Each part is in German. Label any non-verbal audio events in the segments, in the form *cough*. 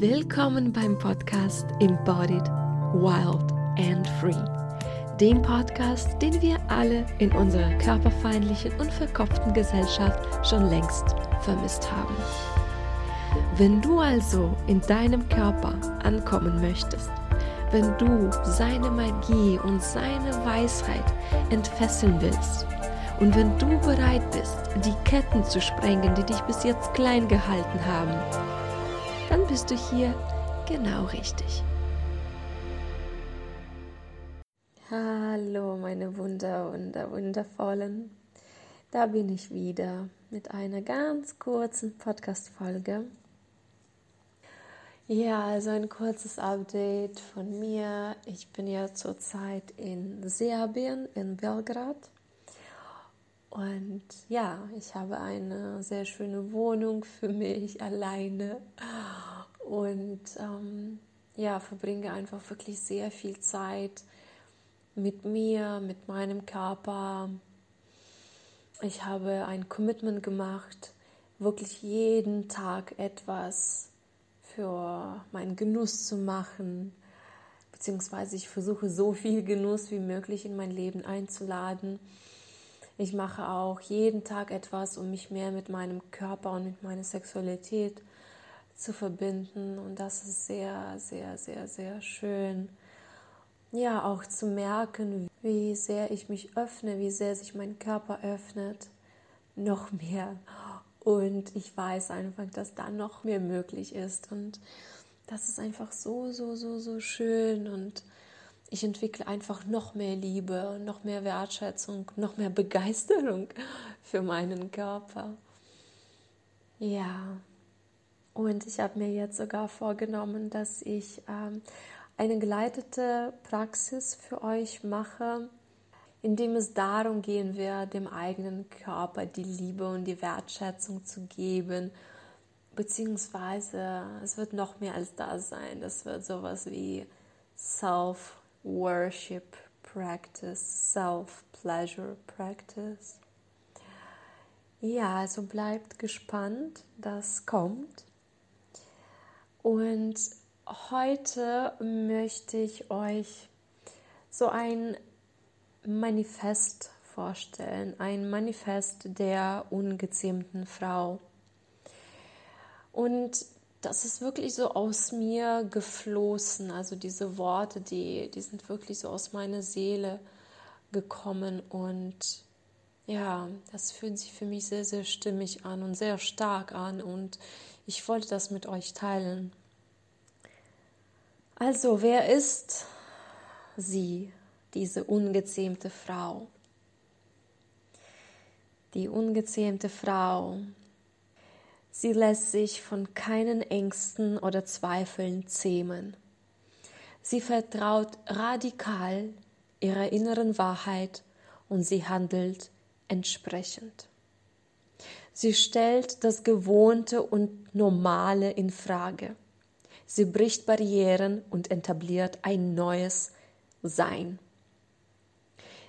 Willkommen beim Podcast Embodied, Wild and Free. Dem Podcast, den wir alle in unserer körperfeindlichen und verkopften Gesellschaft schon längst vermisst haben. Wenn du also in deinem Körper ankommen möchtest, wenn du seine Magie und seine Weisheit entfesseln willst und wenn du bereit bist, die Ketten zu sprengen, die dich bis jetzt klein gehalten haben, dann bist du hier genau richtig. Hallo, meine Wunder, Wunder, Wundervollen. Da bin ich wieder mit einer ganz kurzen Podcast-Folge. Ja, also ein kurzes Update von mir. Ich bin ja zurzeit in Serbien, in Belgrad. Und ja, ich habe eine sehr schöne Wohnung für mich alleine und ähm, ja, verbringe einfach wirklich sehr viel Zeit mit mir, mit meinem Körper. Ich habe ein Commitment gemacht, wirklich jeden Tag etwas für meinen Genuss zu machen, beziehungsweise ich versuche so viel Genuss wie möglich in mein Leben einzuladen. Ich mache auch jeden Tag etwas, um mich mehr mit meinem Körper und mit meiner Sexualität zu verbinden. Und das ist sehr, sehr, sehr, sehr schön. Ja, auch zu merken, wie sehr ich mich öffne, wie sehr sich mein Körper öffnet. Noch mehr. Und ich weiß einfach, dass da noch mehr möglich ist. Und das ist einfach so, so, so, so schön. Und ich entwickle einfach noch mehr Liebe, noch mehr Wertschätzung, noch mehr Begeisterung für meinen Körper. Ja, und ich habe mir jetzt sogar vorgenommen, dass ich ähm, eine geleitete Praxis für euch mache, in dem es darum gehen wird, dem eigenen Körper die Liebe und die Wertschätzung zu geben. Beziehungsweise es wird noch mehr als das sein. Das wird sowas wie Self-Worship Practice, Self-Pleasure Practice. Ja, also bleibt gespannt, das kommt. Und heute möchte ich euch so ein Manifest vorstellen, ein Manifest der ungezähmten Frau. Und das ist wirklich so aus mir geflossen. Also diese Worte, die, die sind wirklich so aus meiner Seele gekommen. Und ja, das fühlt sich für mich sehr, sehr stimmig an und sehr stark an. Und ich wollte das mit euch teilen. Also, wer ist sie, diese ungezähmte Frau? Die ungezähmte Frau, sie lässt sich von keinen Ängsten oder Zweifeln zähmen. Sie vertraut radikal ihrer inneren Wahrheit und sie handelt entsprechend. Sie stellt das Gewohnte und Normale in Frage. Sie bricht Barrieren und etabliert ein neues Sein.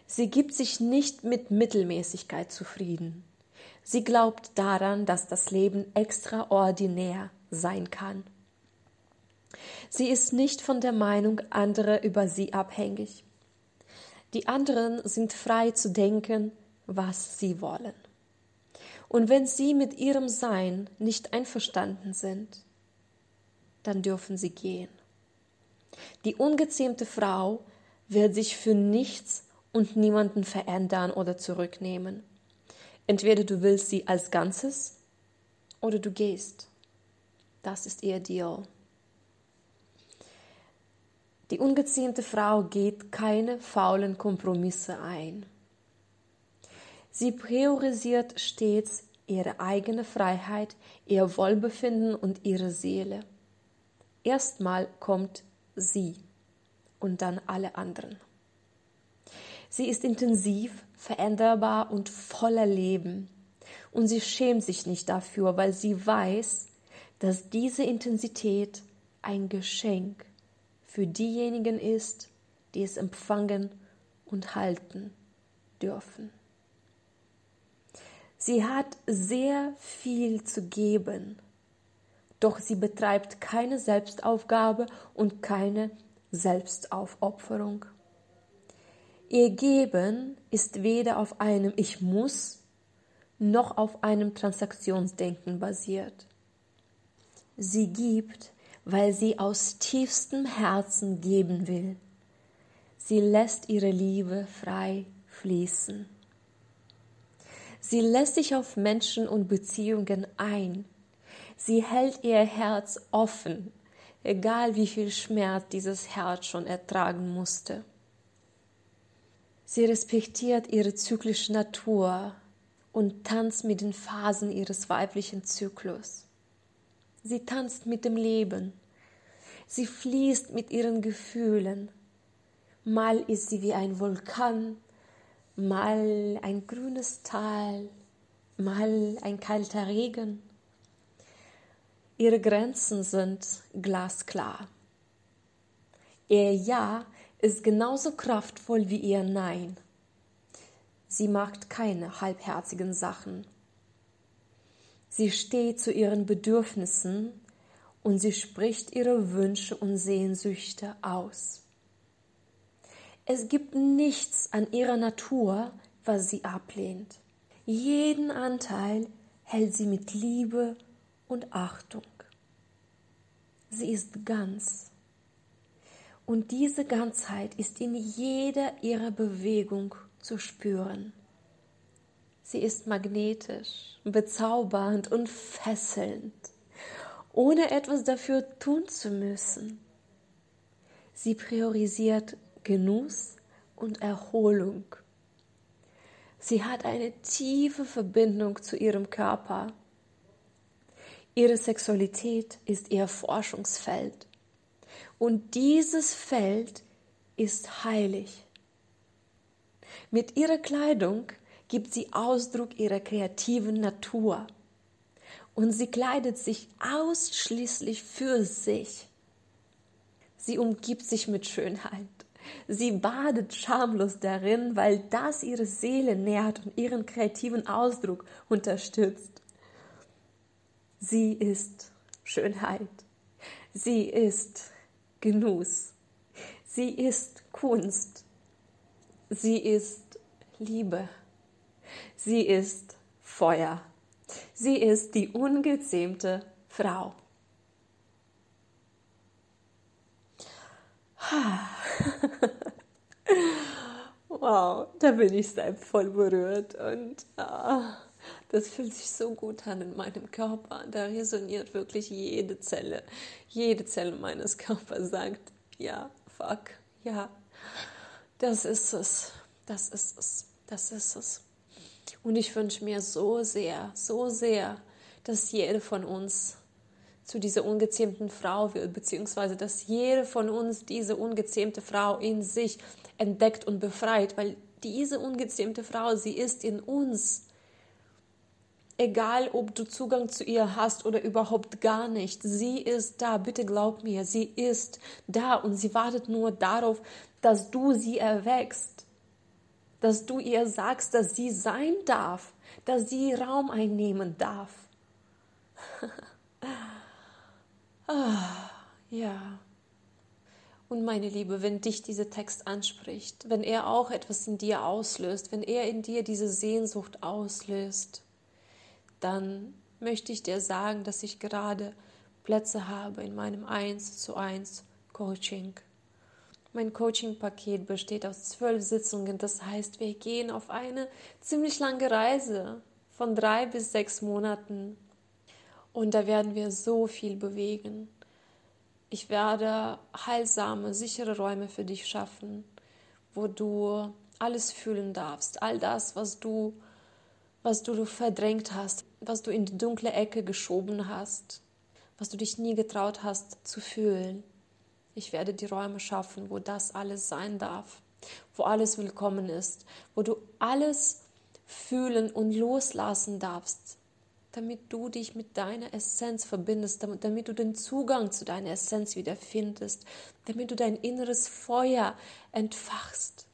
Sie gibt sich nicht mit Mittelmäßigkeit zufrieden. Sie glaubt daran, dass das Leben extraordinär sein kann. Sie ist nicht von der Meinung anderer über sie abhängig. Die anderen sind frei zu denken, was sie wollen. Und wenn sie mit ihrem Sein nicht einverstanden sind, dann dürfen sie gehen. Die ungezähmte Frau wird sich für nichts und niemanden verändern oder zurücknehmen. Entweder du willst sie als Ganzes oder du gehst. Das ist ihr Deal. Die ungezähmte Frau geht keine faulen Kompromisse ein. Sie priorisiert stets ihre eigene Freiheit, ihr Wohlbefinden und ihre Seele. Erstmal kommt sie und dann alle anderen. Sie ist intensiv, veränderbar und voller Leben. Und sie schämt sich nicht dafür, weil sie weiß, dass diese Intensität ein Geschenk für diejenigen ist, die es empfangen und halten dürfen. Sie hat sehr viel zu geben doch sie betreibt keine Selbstaufgabe und keine Selbstaufopferung. Ihr Geben ist weder auf einem Ich muss noch auf einem Transaktionsdenken basiert. Sie gibt, weil sie aus tiefstem Herzen geben will. Sie lässt ihre Liebe frei fließen. Sie lässt sich auf Menschen und Beziehungen ein. Sie hält ihr Herz offen, egal wie viel Schmerz dieses Herz schon ertragen musste. Sie respektiert ihre zyklische Natur und tanzt mit den Phasen ihres weiblichen Zyklus. Sie tanzt mit dem Leben. Sie fließt mit ihren Gefühlen. Mal ist sie wie ein Vulkan, mal ein grünes Tal, mal ein kalter Regen. Ihre Grenzen sind glasklar. Ihr Ja ist genauso kraftvoll wie ihr Nein. Sie macht keine halbherzigen Sachen. Sie steht zu ihren Bedürfnissen und sie spricht ihre Wünsche und Sehnsüchte aus. Es gibt nichts an ihrer Natur, was sie ablehnt. Jeden Anteil hält sie mit Liebe und Achtung. Sie ist ganz. Und diese Ganzheit ist in jeder ihrer Bewegung zu spüren. Sie ist magnetisch, bezaubernd und fesselnd, ohne etwas dafür tun zu müssen. Sie priorisiert Genuss und Erholung. Sie hat eine tiefe Verbindung zu ihrem Körper. Ihre Sexualität ist ihr Forschungsfeld. Und dieses Feld ist heilig. Mit ihrer Kleidung gibt sie Ausdruck ihrer kreativen Natur. Und sie kleidet sich ausschließlich für sich. Sie umgibt sich mit Schönheit. Sie badet schamlos darin, weil das ihre Seele nährt und ihren kreativen Ausdruck unterstützt. Sie ist Schönheit. Sie ist Genuss. Sie ist Kunst. Sie ist Liebe. Sie ist Feuer. Sie ist die ungezähmte Frau. *laughs* wow, da bin ich selbst voll berührt und ah, das fühlt sich so gut an in meinem Körper. Da resoniert wirklich jede Zelle, jede Zelle meines Körpers sagt, ja, fuck, ja, das ist es, das ist es, das ist es. Und ich wünsche mir so sehr, so sehr, dass jede von uns zu dieser ungezähmten Frau wird, beziehungsweise dass jede von uns diese ungezähmte Frau in sich entdeckt und befreit, weil diese ungezähmte Frau, sie ist in uns. Egal, ob du Zugang zu ihr hast oder überhaupt gar nicht, sie ist da, bitte glaub mir, sie ist da und sie wartet nur darauf, dass du sie erwächst dass du ihr sagst, dass sie sein darf, dass sie Raum einnehmen darf. *laughs* ah, ja. Und meine Liebe, wenn dich dieser Text anspricht, wenn er auch etwas in dir auslöst, wenn er in dir diese Sehnsucht auslöst, dann möchte ich dir sagen, dass ich gerade Plätze habe in meinem 1 zu 1 Coaching. Mein Coaching-Paket besteht aus zwölf Sitzungen. Das heißt, wir gehen auf eine ziemlich lange Reise von drei bis sechs Monaten. Und da werden wir so viel bewegen. Ich werde heilsame, sichere Räume für dich schaffen, wo du alles fühlen darfst. All das, was du, was du verdrängt hast, was du in die dunkle Ecke geschoben hast, was du dich nie getraut hast zu fühlen. Ich werde die Räume schaffen, wo das alles sein darf, wo alles willkommen ist, wo du alles fühlen und loslassen darfst, damit du dich mit deiner Essenz verbindest, damit, damit du den Zugang zu deiner Essenz wieder findest, damit du dein inneres Feuer entfachst,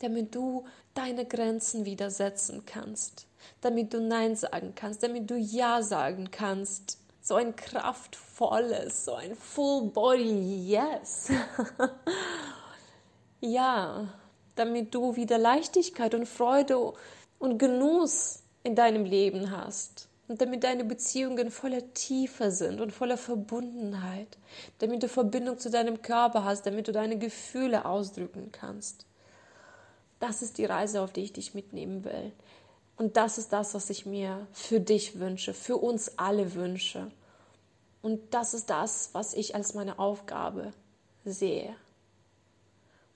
damit du deine Grenzen widersetzen kannst, damit du Nein sagen kannst, damit du Ja sagen kannst so ein kraftvolles, so ein Full Body Yes. *laughs* ja, damit du wieder Leichtigkeit und Freude und Genuss in deinem Leben hast. Und damit deine Beziehungen voller Tiefe sind und voller Verbundenheit. Damit du Verbindung zu deinem Körper hast, damit du deine Gefühle ausdrücken kannst. Das ist die Reise, auf die ich dich mitnehmen will. Und das ist das, was ich mir für dich wünsche, für uns alle wünsche. Und das ist das, was ich als meine Aufgabe sehe.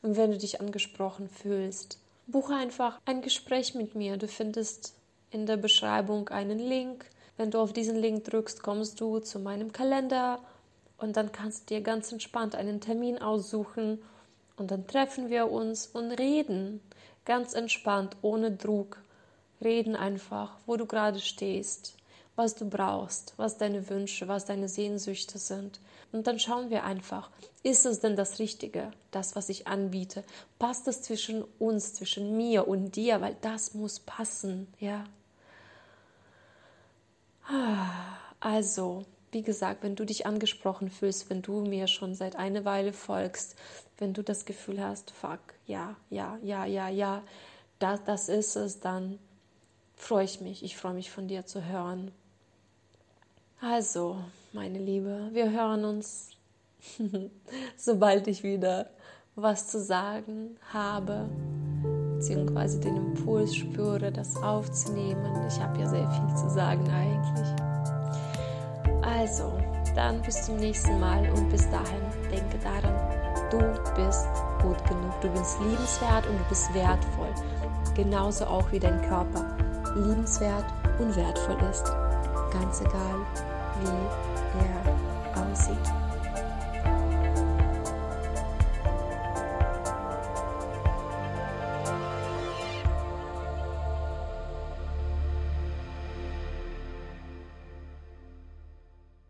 Und wenn du dich angesprochen fühlst, buche einfach ein Gespräch mit mir. Du findest in der Beschreibung einen Link. Wenn du auf diesen Link drückst, kommst du zu meinem Kalender und dann kannst du dir ganz entspannt einen Termin aussuchen und dann treffen wir uns und reden ganz entspannt, ohne Druck reden einfach, wo du gerade stehst, was du brauchst, was deine Wünsche, was deine Sehnsüchte sind. Und dann schauen wir einfach, ist es denn das Richtige, das, was ich anbiete? Passt es zwischen uns, zwischen mir und dir? Weil das muss passen, ja. Also, wie gesagt, wenn du dich angesprochen fühlst, wenn du mir schon seit einer Weile folgst, wenn du das Gefühl hast, fuck, ja, ja, ja, ja, ja, das, das ist es, dann freue ich mich. Ich freue mich von dir zu hören. Also, meine Liebe, wir hören uns, *laughs* sobald ich wieder was zu sagen habe, beziehungsweise den Impuls spüre, das aufzunehmen. Ich habe ja sehr viel zu sagen eigentlich. Also, dann bis zum nächsten Mal und bis dahin denke daran, du bist gut genug, du bist liebenswert und du bist wertvoll. Genauso auch wie dein Körper liebenswert und wertvoll ist, ganz egal wie er aussieht.